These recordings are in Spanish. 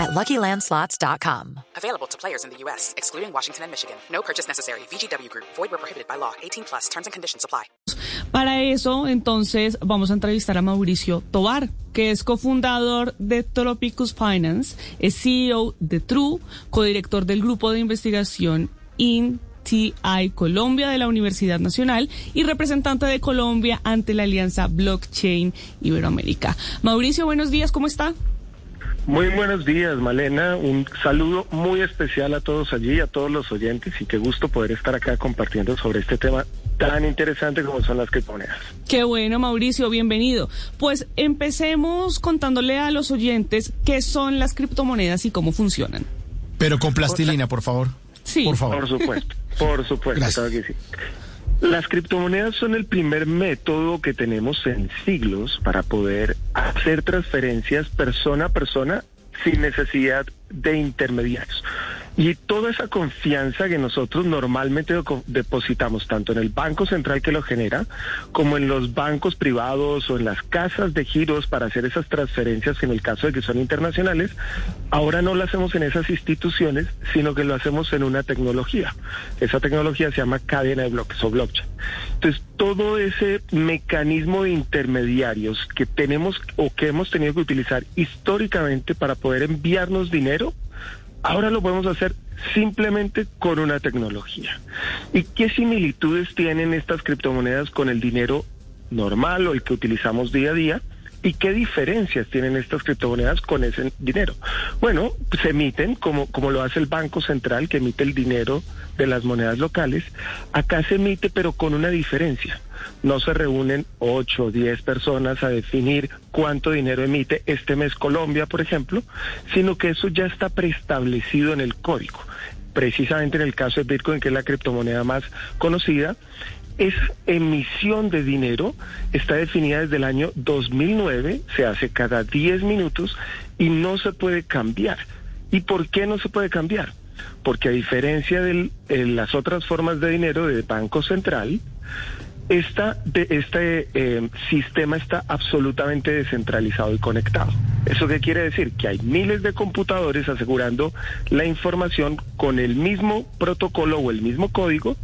at LuckyLandSlots.com. Available to players in the U.S., excluding Washington and Michigan. No purchase necessary. VGW Group. Void where prohibited by law. 18 plus. Terms and conditions apply. Para eso, entonces, vamos a entrevistar a Mauricio Tobar, que es cofundador de Tropicus Finance, es CEO de True, codirector del grupo de investigación INTI Colombia de la Universidad Nacional y representante de Colombia ante la Alianza Blockchain Iberoamérica. Mauricio, buenos días, ¿cómo está? Muy buenos días, Malena. Un saludo muy especial a todos allí, a todos los oyentes y qué gusto poder estar acá compartiendo sobre este tema tan interesante como son las criptomonedas. Qué bueno, Mauricio, bienvenido. Pues empecemos contándole a los oyentes qué son las criptomonedas y cómo funcionan. Pero con plastilina, por favor. Sí. Por favor. Por supuesto, por supuesto, claro que sí. Las criptomonedas son el primer método que tenemos en siglos para poder hacer transferencias persona a persona sin necesidad de intermediarios. Y toda esa confianza que nosotros normalmente depositamos tanto en el Banco Central que lo genera, como en los bancos privados o en las casas de giros para hacer esas transferencias en el caso de que son internacionales, ahora no lo hacemos en esas instituciones, sino que lo hacemos en una tecnología. Esa tecnología se llama cadena de bloques o blockchain. Entonces, todo ese mecanismo de intermediarios que tenemos o que hemos tenido que utilizar históricamente para poder enviarnos dinero, Ahora lo podemos hacer simplemente con una tecnología. ¿Y qué similitudes tienen estas criptomonedas con el dinero normal o el que utilizamos día a día? ¿Y qué diferencias tienen estas criptomonedas con ese dinero? Bueno, se emiten como, como lo hace el Banco Central, que emite el dinero de las monedas locales. Acá se emite, pero con una diferencia. No se reúnen ocho o diez personas a definir cuánto dinero emite este mes Colombia, por ejemplo, sino que eso ya está preestablecido en el código. Precisamente en el caso de Bitcoin, que es la criptomoneda más conocida, esa emisión de dinero está definida desde el año 2009, se hace cada 10 minutos y no se puede cambiar. ¿Y por qué no se puede cambiar? Porque a diferencia de las otras formas de dinero del Banco Central, esta, de, este eh, sistema está absolutamente descentralizado y conectado. ¿Eso qué quiere decir? Que hay miles de computadores asegurando la información con el mismo protocolo o el mismo código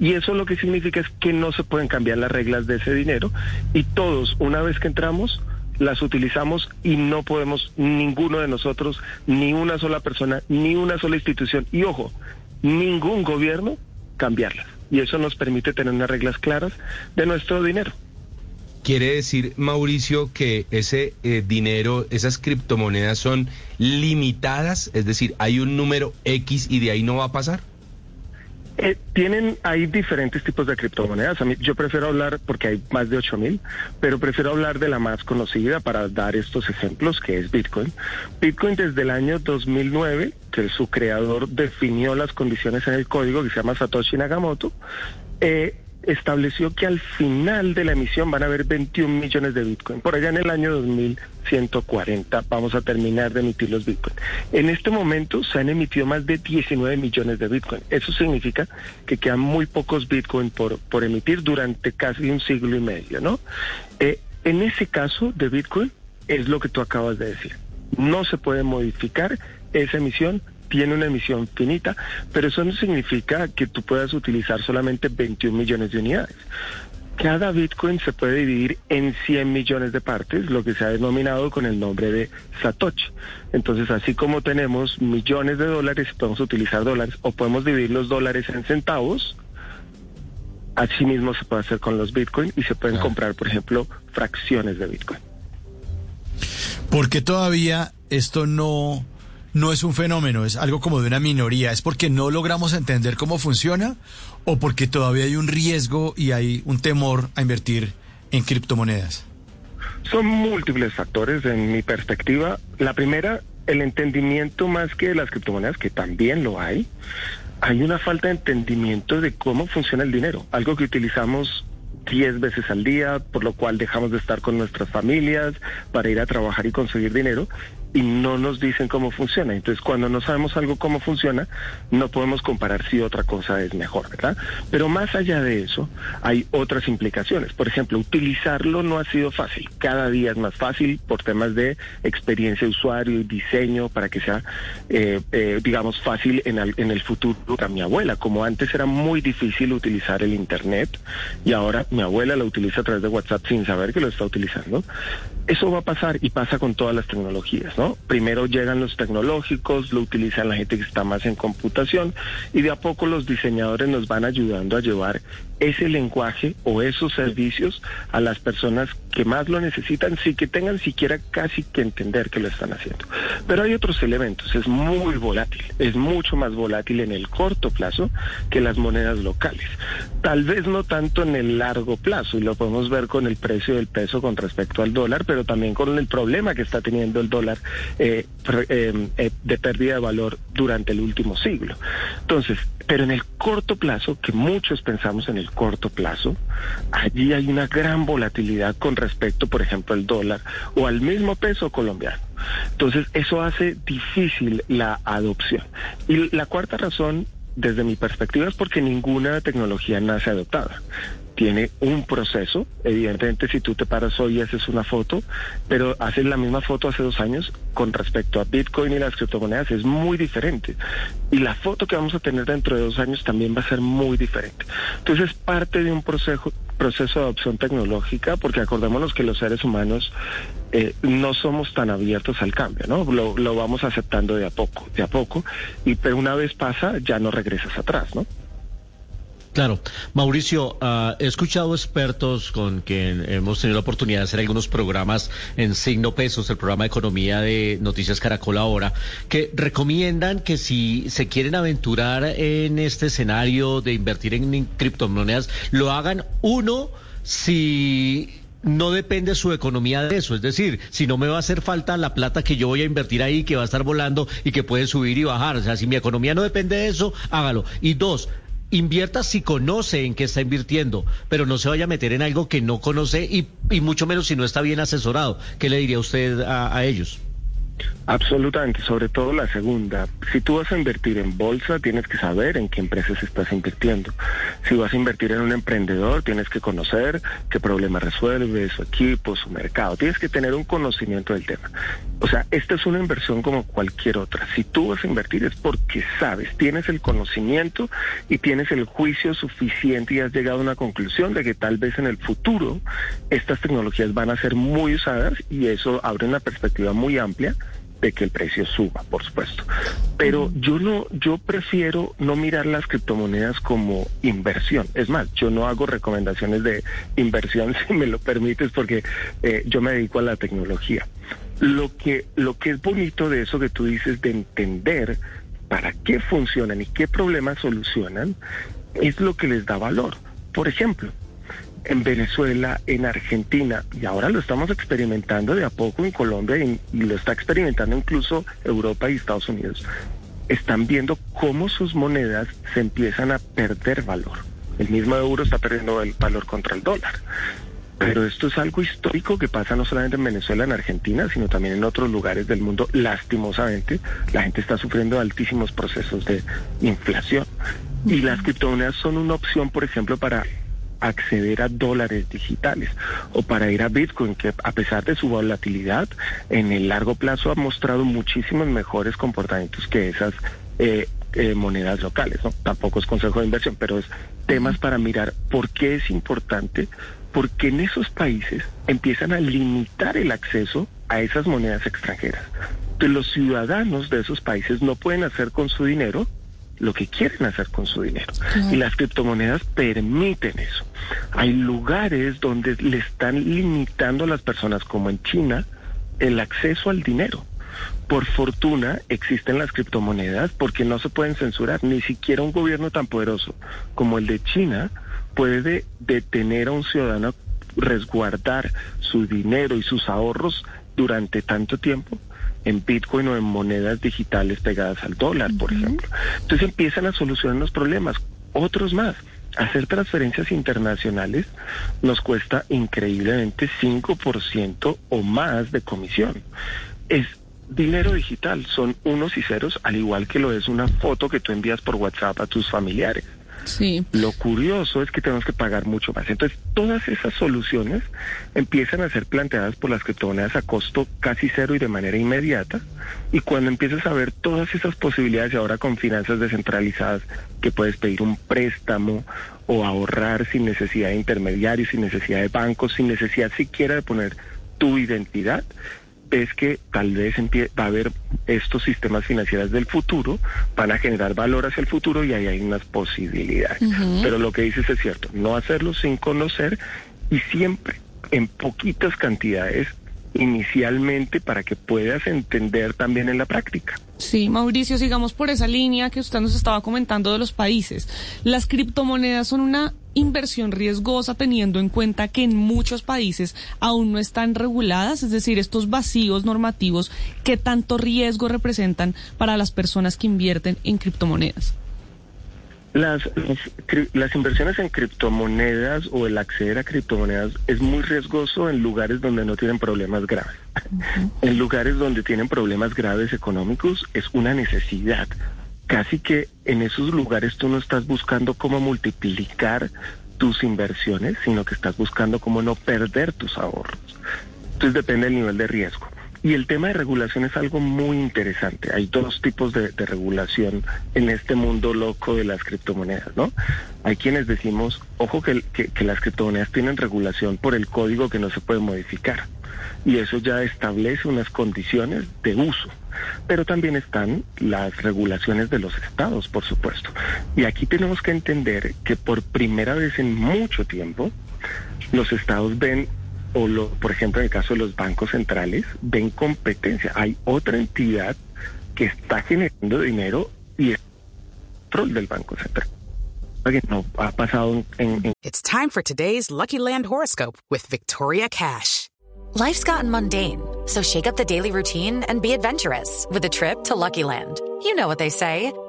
y eso lo que significa es que no se pueden cambiar las reglas de ese dinero y todos, una vez que entramos, las utilizamos y no podemos ninguno de nosotros, ni una sola persona, ni una sola institución y ojo, ningún gobierno cambiarlas y eso nos permite tener unas reglas claras de nuestro dinero. Quiere decir, Mauricio, que ese eh, dinero, esas criptomonedas son limitadas, es decir, hay un número X y de ahí no va a pasar. Eh, tienen, hay diferentes tipos de criptomonedas. A mí, yo prefiero hablar, porque hay más de 8000, pero prefiero hablar de la más conocida para dar estos ejemplos, que es Bitcoin. Bitcoin desde el año 2009, que su creador definió las condiciones en el código, que se llama Satoshi Nakamoto, eh, estableció que al final de la emisión van a haber 21 millones de Bitcoin. Por allá en el año 2140 vamos a terminar de emitir los Bitcoin. En este momento se han emitido más de 19 millones de Bitcoin. Eso significa que quedan muy pocos Bitcoin por, por emitir durante casi un siglo y medio, ¿no? Eh, en ese caso de Bitcoin es lo que tú acabas de decir. No se puede modificar esa emisión tiene una emisión finita, pero eso no significa que tú puedas utilizar solamente 21 millones de unidades. Cada Bitcoin se puede dividir en 100 millones de partes, lo que se ha denominado con el nombre de Satoshi. Entonces, así como tenemos millones de dólares, podemos utilizar dólares o podemos dividir los dólares en centavos, así mismo se puede hacer con los Bitcoin y se pueden comprar, por ejemplo, fracciones de Bitcoin. Porque todavía esto no no es un fenómeno, es algo como de una minoría. ¿Es porque no logramos entender cómo funciona o porque todavía hay un riesgo y hay un temor a invertir en criptomonedas? Son múltiples factores en mi perspectiva. La primera, el entendimiento más que de las criptomonedas, que también lo hay. Hay una falta de entendimiento de cómo funciona el dinero, algo que utilizamos 10 veces al día, por lo cual dejamos de estar con nuestras familias para ir a trabajar y conseguir dinero y no nos dicen cómo funciona. Entonces, cuando no sabemos algo cómo funciona, no podemos comparar si otra cosa es mejor, ¿verdad? Pero más allá de eso, hay otras implicaciones. Por ejemplo, utilizarlo no ha sido fácil. Cada día es más fácil por temas de experiencia de usuario y diseño para que sea, eh, eh, digamos, fácil en el, en el futuro para mi abuela. Como antes era muy difícil utilizar el Internet y ahora mi abuela lo utiliza a través de WhatsApp sin saber que lo está utilizando. Eso va a pasar y pasa con todas las tecnologías, Primero llegan los tecnológicos, lo utilizan la gente que está más en computación y de a poco los diseñadores nos van ayudando a llevar ese lenguaje o esos servicios a las personas que más lo necesitan sin que tengan siquiera casi que entender que lo están haciendo. Pero hay otros elementos, es muy volátil, es mucho más volátil en el corto plazo que las monedas locales. Tal vez no tanto en el largo plazo, y lo podemos ver con el precio del peso con respecto al dólar, pero también con el problema que está teniendo el dólar eh, eh, eh, de pérdida de valor durante el último siglo. Entonces, pero en el corto plazo, que muchos pensamos en el corto plazo, allí hay una gran volatilidad con respecto, por ejemplo, al dólar o al mismo peso colombiano. Entonces, eso hace difícil la adopción. Y la cuarta razón, desde mi perspectiva, es porque ninguna tecnología nace adoptada tiene un proceso. Evidentemente, si tú te paras hoy y haces una foto, pero haces la misma foto hace dos años con respecto a Bitcoin y las criptomonedas, es muy diferente. Y la foto que vamos a tener dentro de dos años también va a ser muy diferente. Entonces, es parte de un proceso, proceso de adopción tecnológica, porque acordémonos que los seres humanos eh, no somos tan abiertos al cambio, ¿no? Lo, lo vamos aceptando de a poco, de a poco, y pero una vez pasa, ya no regresas atrás, ¿no? Claro. Mauricio, uh, he escuchado expertos con quien hemos tenido la oportunidad de hacer algunos programas en Signo Pesos, el programa de economía de Noticias Caracol ahora, que recomiendan que si se quieren aventurar en este escenario de invertir en criptomonedas, lo hagan uno si no depende su economía de eso. Es decir, si no me va a hacer falta la plata que yo voy a invertir ahí, que va a estar volando y que puede subir y bajar. O sea, si mi economía no depende de eso, hágalo. Y dos, invierta si conoce en qué está invirtiendo, pero no se vaya a meter en algo que no conoce y, y mucho menos si no está bien asesorado. ¿Qué le diría usted a, a ellos? Absolutamente, sobre todo la segunda. Si tú vas a invertir en bolsa, tienes que saber en qué empresas estás invirtiendo. Si vas a invertir en un emprendedor, tienes que conocer qué problema resuelve, su equipo, su mercado. Tienes que tener un conocimiento del tema. O sea, esta es una inversión como cualquier otra. Si tú vas a invertir es porque sabes, tienes el conocimiento y tienes el juicio suficiente y has llegado a una conclusión de que tal vez en el futuro estas tecnologías van a ser muy usadas y eso abre una perspectiva muy amplia de que el precio suba, por supuesto. Pero yo no, yo prefiero no mirar las criptomonedas como inversión. Es más, yo no hago recomendaciones de inversión, si me lo permites, porque eh, yo me dedico a la tecnología. Lo que, lo que es bonito de eso que tú dices de entender para qué funcionan y qué problemas solucionan, es lo que les da valor. Por ejemplo, en Venezuela, en Argentina, y ahora lo estamos experimentando de a poco en Colombia y, lo está experimentando incluso Europa y Estados Unidos, están viendo cómo sus monedas se empiezan a perder valor. El mismo euro está perdiendo el valor contra el dólar. Pero esto es algo histórico que pasa no solamente en Venezuela, en Argentina, sino también en otros lugares del mundo. Lastimosamente, la gente está sufriendo altísimos procesos de inflación. Y las criptomonedas son una opción, por ejemplo, para acceder a dólares digitales o para ir a Bitcoin, que a pesar de su volatilidad, en el largo plazo ha mostrado muchísimos mejores comportamientos que esas eh, eh, monedas locales. ¿no? Tampoco es consejo de inversión, pero es temas para mirar por qué es importante, porque en esos países empiezan a limitar el acceso a esas monedas extranjeras. Entonces los ciudadanos de esos países no pueden hacer con su dinero lo que quieren hacer con su dinero. Y las criptomonedas permiten eso. Hay lugares donde le están limitando a las personas, como en China, el acceso al dinero. Por fortuna existen las criptomonedas porque no se pueden censurar. Ni siquiera un gobierno tan poderoso como el de China puede detener a un ciudadano resguardar su dinero y sus ahorros durante tanto tiempo en Bitcoin o en monedas digitales pegadas al dólar, por ejemplo. Entonces empiezan a solucionar los problemas. Otros más. hacer transferencias internacionales nos cuesta increíblemente 5% o más de comisión. Es dinero digital, son unos y ceros, al igual que lo es una foto que tú envías por WhatsApp a tus familiares. Sí. Lo curioso es que tenemos que pagar mucho más. Entonces, todas esas soluciones empiezan a ser planteadas por las criptomonedas a costo casi cero y de manera inmediata. Y cuando empiezas a ver todas esas posibilidades y ahora con finanzas descentralizadas, que puedes pedir un préstamo o ahorrar sin necesidad de intermediarios, sin necesidad de bancos, sin necesidad siquiera de poner tu identidad, es que tal vez va a haber estos sistemas financieros del futuro, van a generar valor hacia el futuro y ahí hay unas posibilidades. Pero lo que dices es cierto, no hacerlo sin conocer y siempre en poquitas cantidades inicialmente para que puedas entender también en la práctica. Sí, Mauricio, sigamos por esa línea que usted nos estaba comentando de los países. Las criptomonedas son una inversión riesgosa teniendo en cuenta que en muchos países aún no están reguladas, es decir, estos vacíos normativos, ¿qué tanto riesgo representan para las personas que invierten en criptomonedas? Las, las, inversiones en criptomonedas o el acceder a criptomonedas es muy riesgoso en lugares donde no tienen problemas graves. En lugares donde tienen problemas graves económicos es una necesidad casi que en esos lugares tú no estás buscando cómo multiplicar tus inversiones, sino que estás buscando cómo no perder tus ahorros. Entonces depende del nivel de riesgo. Y el tema de regulación es algo muy interesante. Hay dos tipos de, regulación en este mundo loco de las criptomonedas, ¿no? Hay quienes decimos, ojo que, que las criptomonedas tienen regulación por el código que no se puede modificar. Y eso ya establece unas condiciones de uso pero también están las regulaciones de los estados, por supuesto. Y aquí tenemos que entender que por primera vez en mucho tiempo, los estados ven, o lo, por ejemplo en el caso de los bancos centrales, ven competencia. Hay otra entidad que está generando dinero y es el control del Banco Central. No ha pasado en, en... It's time for today's Lucky Land horoscope with Victoria Cash. Life's gotten mundane, so shake up the daily routine and be adventurous with a trip to Lucky Land. You know what they say.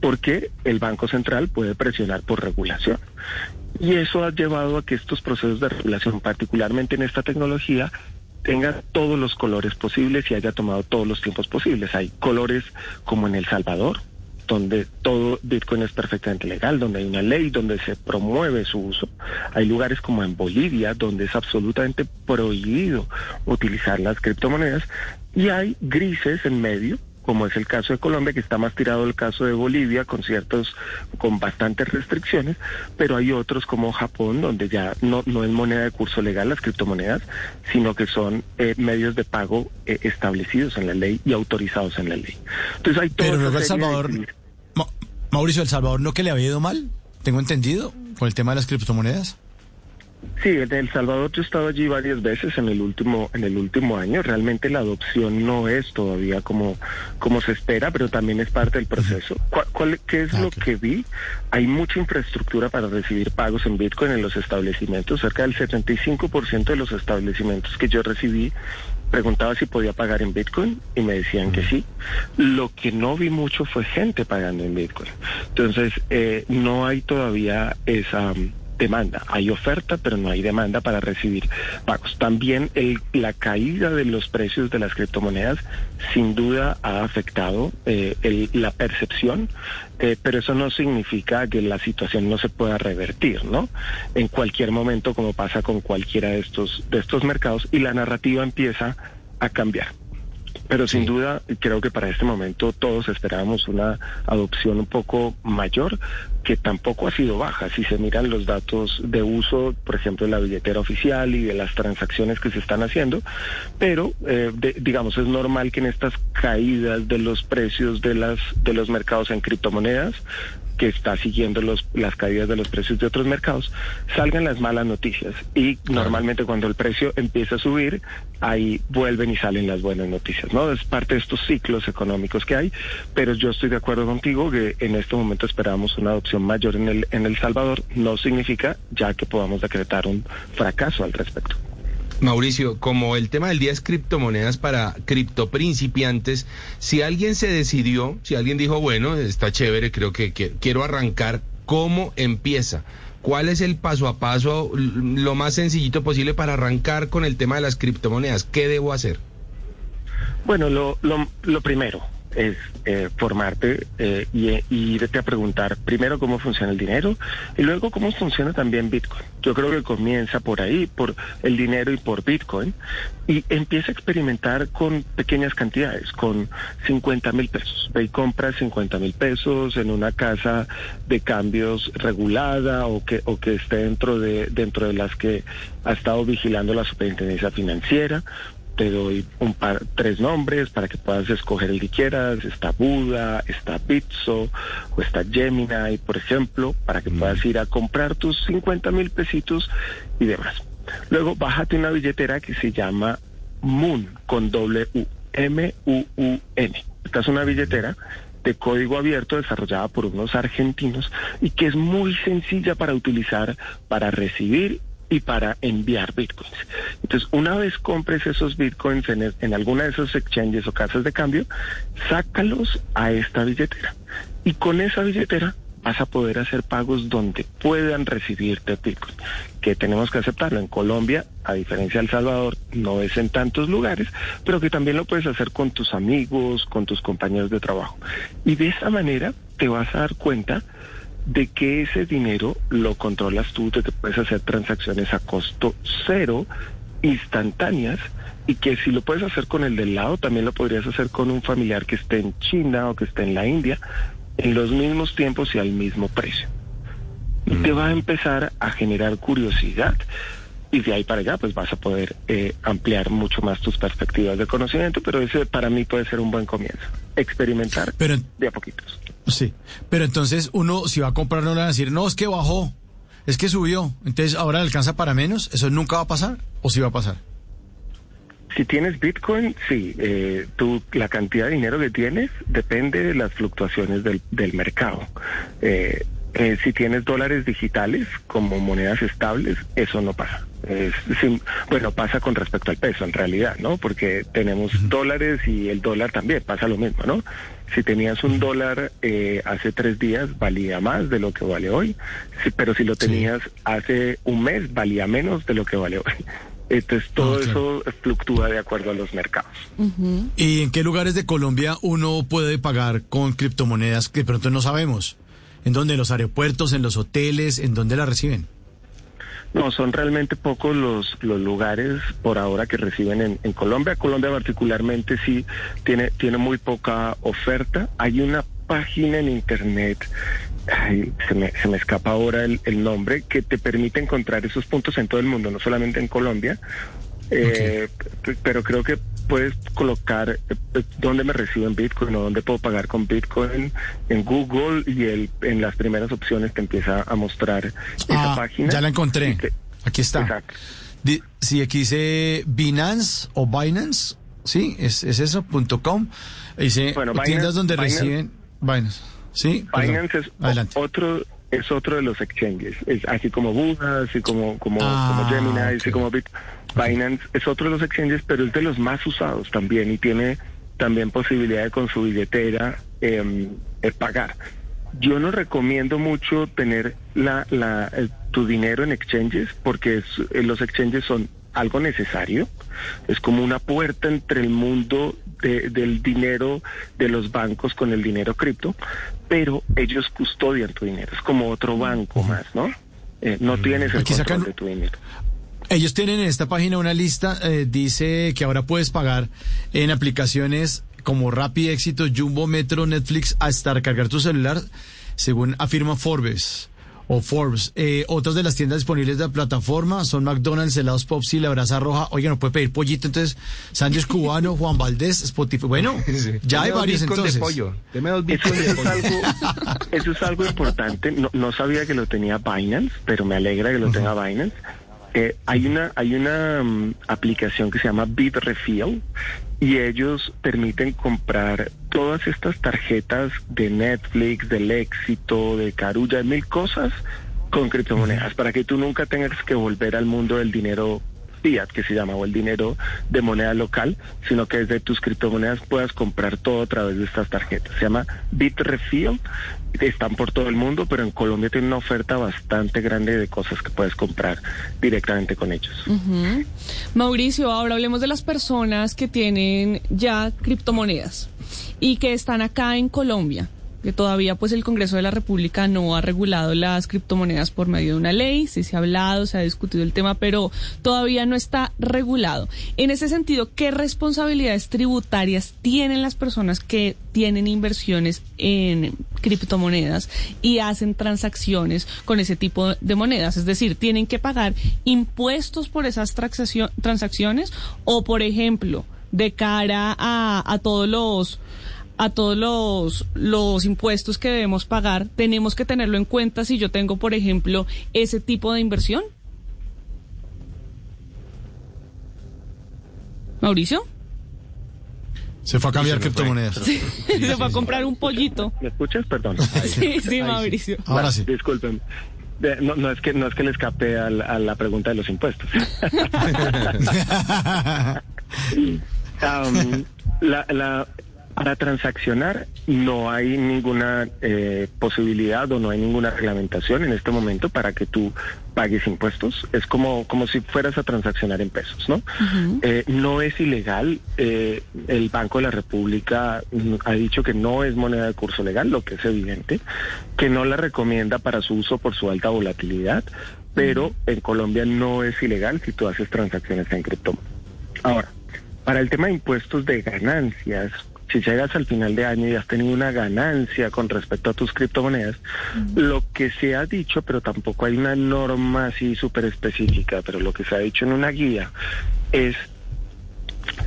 porque el Banco Central puede presionar por regulación. Y eso ha llevado a que estos procesos de regulación, particularmente en esta tecnología, tengan todos los colores posibles y haya tomado todos los tiempos posibles. Hay colores como en El Salvador, donde todo Bitcoin es perfectamente legal, donde hay una ley, donde se promueve su uso. Hay lugares como en Bolivia, donde es absolutamente prohibido utilizar las criptomonedas. Y hay grises en medio, como es el caso de Colombia, que está más tirado el caso de Bolivia, con ciertos, con bastantes restricciones, pero hay otros como Japón, donde ya no, no es moneda de curso legal las criptomonedas, sino que son eh, medios de pago eh, establecidos en la ley y autorizados en la ley. Entonces hay todo. Pero luego El Salvador, Mauricio, El Salvador no que le había ido mal, tengo entendido, con el tema de las criptomonedas. Sí, en El Salvador yo he estado allí varias veces en el último en el último año. Realmente la adopción no es todavía como como se espera, pero también es parte del proceso. ¿Cuál, qué es lo que vi? Hay mucha infraestructura para recibir pagos en Bitcoin en los establecimientos. Cerca del 75% de los establecimientos que yo recibí preguntaba si podía pagar en Bitcoin y me decían que sí. Lo que no vi mucho fue gente pagando en Bitcoin. Entonces, eh, no hay todavía esa demanda. Hay oferta, pero no hay demanda para recibir pagos. También el, la caída de los precios de las criptomonedas sin duda ha afectado eh, la percepción, eh, pero eso no significa que la situación no se pueda revertir, ¿no? En cualquier momento, como pasa con cualquiera de estos, de estos mercados, y la narrativa empieza a cambiar. Pero sin duda, creo que para este momento todos esperábamos una adopción un poco mayor, que tampoco ha sido baja. Si se miran los datos de uso, por ejemplo, de la billetera oficial y de las transacciones que se están haciendo, pero eh, digamos es normal que en estas caídas de los precios de las de los mercados en criptomonedas que está siguiendo los, las caídas de los precios de otros mercados, salgan las malas noticias. Y normalmente cuando el precio empieza a subir, ahí vuelven y salen las buenas noticias, ¿no? Es parte de estos ciclos económicos que hay, pero yo estoy de acuerdo contigo que en este momento esperamos una adopción mayor en el, en El Salvador. No significa ya que podamos decretar un fracaso al respecto. Mauricio, como el tema del día es criptomonedas para criptoprincipiantes, si alguien se decidió, si alguien dijo, bueno, está chévere, creo que, quiero arrancar, ¿cómo empieza? ¿Cuál es el paso a paso, lo más sencillito posible para arrancar con el tema de las criptomonedas? ¿Qué debo hacer? Bueno, lo, primero, es eh, formarte eh, y, irte a preguntar primero cómo funciona el dinero y luego cómo funciona también Bitcoin. Yo creo que comienza por ahí, por el dinero y por Bitcoin, y empieza a experimentar con pequeñas cantidades, con 50 mil pesos. Ve y compra 50 mil pesos en una casa de cambios regulada o que, o que esté dentro de, dentro de las que ha estado vigilando la superintendencia financiera te doy un par, tres nombres para que puedas escoger el que quieras. Está Buda, está Bitso o está Gemini, por ejemplo, para que puedas ir a comprar tus 50 mil pesitos y demás. Luego bájate una billetera que se llama Moon con doble U, M-U-U-N. Esta es una billetera de código abierto desarrollada por unos argentinos y que es muy sencilla para utilizar para recibir y para enviar bitcoins. Entonces, una vez compres esos bitcoins en, alguna de esos exchanges o casas de cambio, sácalos a esta billetera. Y con esa billetera vas a poder hacer pagos donde puedan recibirte bitcoin. Que tenemos que aceptarlo. En Colombia, a diferencia de El Salvador, no es en tantos lugares, pero que también lo puedes hacer con tus amigos, con tus compañeros de trabajo. Y de esa manera te vas a dar cuenta de que ese dinero lo controlas tú, de que puedes hacer transacciones a costo cero, instantáneas, y que si lo puedes hacer con el del lado, también lo podrías hacer con un familiar que esté en China o que esté en la India, en los mismos tiempos y al mismo precio. Y te va a empezar a generar curiosidad. Y de ahí para allá, pues vas a poder eh, ampliar mucho más tus perspectivas de conocimiento, pero ese para mí puede ser un buen comienzo. Experimentar de a poquitos. Sí, pero entonces uno si va a comprar no le va a decir, no, es que bajó, es que subió, entonces ahora alcanza para menos, ¿eso nunca va a pasar o sí va a pasar? Si tienes Bitcoin, sí, eh, tú, la cantidad de dinero que tienes depende de las fluctuaciones del, del mercado. Eh, eh, si tienes dólares digitales como monedas estables, eso no pasa. Bueno, pasa con respecto al peso en realidad, ¿no? Porque tenemos dólares y el dólar también pasa lo mismo, ¿no? Si tenías un dólar eh, hace tres días, valía más de lo que vale hoy, pero si lo tenías hace un mes, valía menos de lo que vale hoy. Entonces todo eso fluctúa de acuerdo a los mercados. ¿Y en qué lugares de Colombia uno puede pagar con criptomonedas que pronto no sabemos? ¿En dónde? ¿En los aeropuertos, en los hoteles? ¿En dónde la reciben? No, son realmente pocos los, los lugares por ahora que reciben en, en Colombia. Colombia particularmente sí tiene, tiene muy poca oferta. Hay una página en internet, se, me, se, me, escapa ahora el, el, nombre, que te permite encontrar esos puntos en todo el mundo, no solamente en Colombia. Eh, pero creo que puedes colocar eh, dónde me reciben Bitcoin o dónde puedo pagar con Bitcoin en Google y el, en las primeras opciones te empieza a mostrar esa ah, página. Ya la encontré. aquí está. Exacto. sí, aquí dice Binance o Binance. Sí, es, es eso, punto com. Dice bueno, tiendas donde reciben Binance. Sí, Binance es otro es otro de los exchanges, es así como Buda, así como como, ah, como Gemini, así como Bitcoin. Binance es otro de los exchanges, pero es de los más usados también y tiene también posibilidad de con su billetera eh, pagar. Yo no recomiendo mucho tener la, la, tu dinero en exchanges porque eh, los exchanges son algo necesario, es como una puerta entre el mundo del dinero de los bancos con el dinero cripto, pero ellos custodian tu dinero, es como otro banco más, ¿no? Eh, no tienes el control de tu dinero. Ellos tienen en esta página una lista, eh, dice que ahora puedes pagar en aplicaciones como Rappi, Éxito, Jumbo, Metro, Netflix, hasta recargar tu celular, según afirma Forbes. O Forbes. Eh, otras de las tiendas disponibles de la plataforma son McDonald's, helados Popsi, La Brasa Roja. Oiga, no puede pedir pollito, entonces sándwich cubano, Juan Valdés, Spotify. Bueno, ya hay varios entonces. De pollo. Eso, es algo, eso es algo importante. No, no sabía que lo tenía Binance, pero me alegra que lo tenga Binance. Eh, hay una, hay una mm, aplicación que se llama BitRefill y ellos permiten comprar todas estas tarjetas de Netflix, del éxito, de Carulla, mil cosas con criptomonedas para que tú nunca tengas que volver al mundo del dinero fiat, que se llama, o el dinero de moneda local, sino que desde tus criptomonedas puedas comprar todo a través de estas tarjetas. Se llama Bitrefill, están por todo el mundo, pero en Colombia tiene una oferta bastante grande de cosas que puedes comprar directamente con ellos. Mauricio, ahora hablemos de las personas que tienen ya criptomonedas y que están acá en Colombia que todavía pues el Congreso de la República no ha regulado las criptomonedas por medio de una ley, sí se ha hablado, se ha discutido el tema, pero todavía no está regulado. En ese sentido, ¿qué responsabilidades tributarias tienen las personas que tienen inversiones en criptomonedas y hacen transacciones con ese tipo de monedas? Es decir, ¿tienen que pagar impuestos por esas transacciones o, por ejemplo, de cara a, a todos los a todos los, los impuestos que debemos pagar, tenemos que tenerlo en cuenta si yo tengo, por ejemplo, ese tipo de inversión? Mauricio. Se fue a cambiar criptomonedas. se fue a comprar un pollito. ¿Me escuchas? Perdón. Sí, sí, Mauricio. Ahora sí. Disculpen. No, no, es que no es que le escape a la, pregunta de los impuestos. Um, la, la, para transaccionar no hay ninguna eh, posibilidad o no hay ninguna reglamentación en este momento para que tú pagues impuestos. Es como, como si fueras a transaccionar en pesos, ¿no? Eh, no es ilegal. Eh, el Banco de la República ha dicho que no es moneda de curso legal, lo que es evidente, que no la recomienda para su uso por su alta volatilidad, pero en Colombia no es ilegal si tú haces transacciones en cripto. Ahora, para el tema de impuestos de ganancias, si llegas al final de año y has tenido una ganancia con respecto a tus criptomonedas, lo que se ha dicho, pero tampoco hay una norma así súper específica, pero lo que se ha dicho en una guía es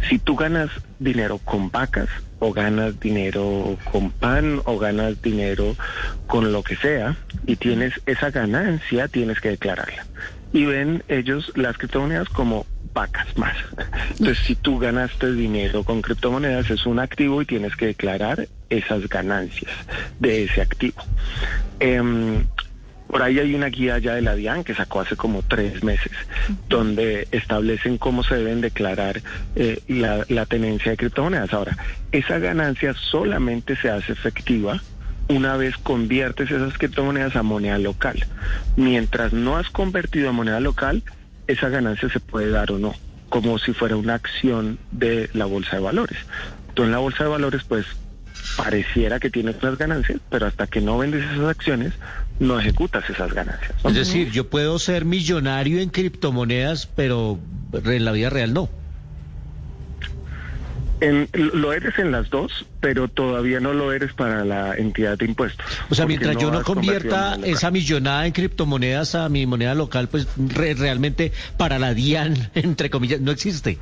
si tú ganas dinero con vacas o ganas dinero con pan o ganas dinero con lo que sea y tienes esa ganancia, tienes que declararla. Y ven ellos las criptomonedas como vacas más. Entonces, si tú ganaste dinero con criptomonedas, es un activo y tienes que declarar esas ganancias de ese activo. Em, por ahí hay una guía ya de la DIAN que sacó hace como tres meses, donde establecen cómo se deben declarar eh, la, la tenencia de criptomonedas. Ahora, esa ganancia solamente se hace efectiva una vez conviertes esas criptomonedas a moneda local. Mientras no has convertido a moneda local, esa ganancia se puede dar o no, como si fuera una acción de la bolsa de valores. Tú en la bolsa de valores, pues pareciera que tienes unas ganancias, pero hasta que no vendes esas acciones, no ejecutas esas ganancias. Es decir, yo puedo ser millonario en criptomonedas, pero en la vida real no lo eres en las dos, pero todavía no lo eres para la entidad de impuestos. O sea, mientras yo no convierta esa millonada en criptomonedas a mi moneda local, pues realmente para la DIAN, entre comillas, no existe.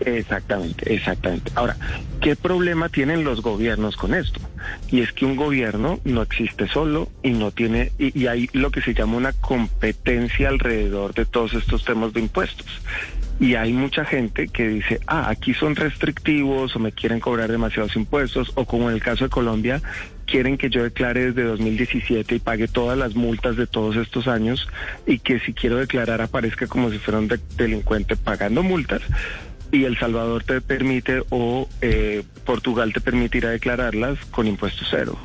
Exactamente, exactamente. Ahora, ¿qué problema tienen los gobiernos con esto? Y es que un gobierno no existe solo y no tiene, y, y hay lo que se llama una competencia alrededor de todos estos temas de impuestos. Y hay mucha gente que dice, ah, aquí son restrictivos o me quieren cobrar demasiados impuestos, o como en el caso de Colombia, quieren que yo declare desde 2017 y pague todas las multas de todos estos años y que si quiero declarar aparezca como si fuera un delincuente pagando multas y El Salvador te permite o eh, Portugal te permitirá declararlas con impuesto cero.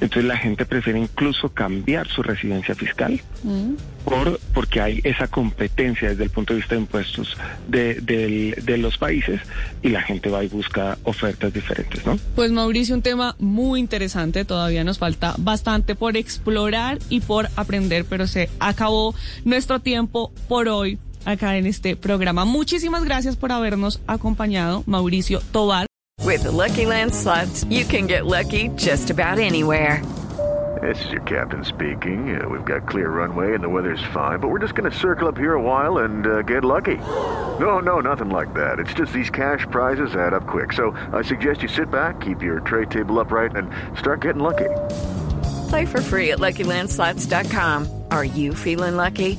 Entonces la gente prefiere incluso cambiar su residencia fiscal mm. por porque hay esa competencia desde el punto de vista de impuestos de, de, los países y la gente va y busca ofertas diferentes, ¿no? Pues Mauricio, un tema muy interesante, todavía nos falta bastante por explorar y por aprender, pero se acabó nuestro tiempo por hoy acá en este programa. Muchísimas gracias por habernos acompañado, Mauricio Tobar. With the Lucky Land slots, you can get lucky just about anywhere. This is your captain speaking. Uh, we've got clear runway and the weather's fine, but we're just going to circle up here a while and uh, get lucky. No, no, nothing like that. It's just these cash prizes add up quick. So I suggest you sit back, keep your tray table upright, and start getting lucky. Play for free at LuckyLandSlots.com. Are you feeling lucky?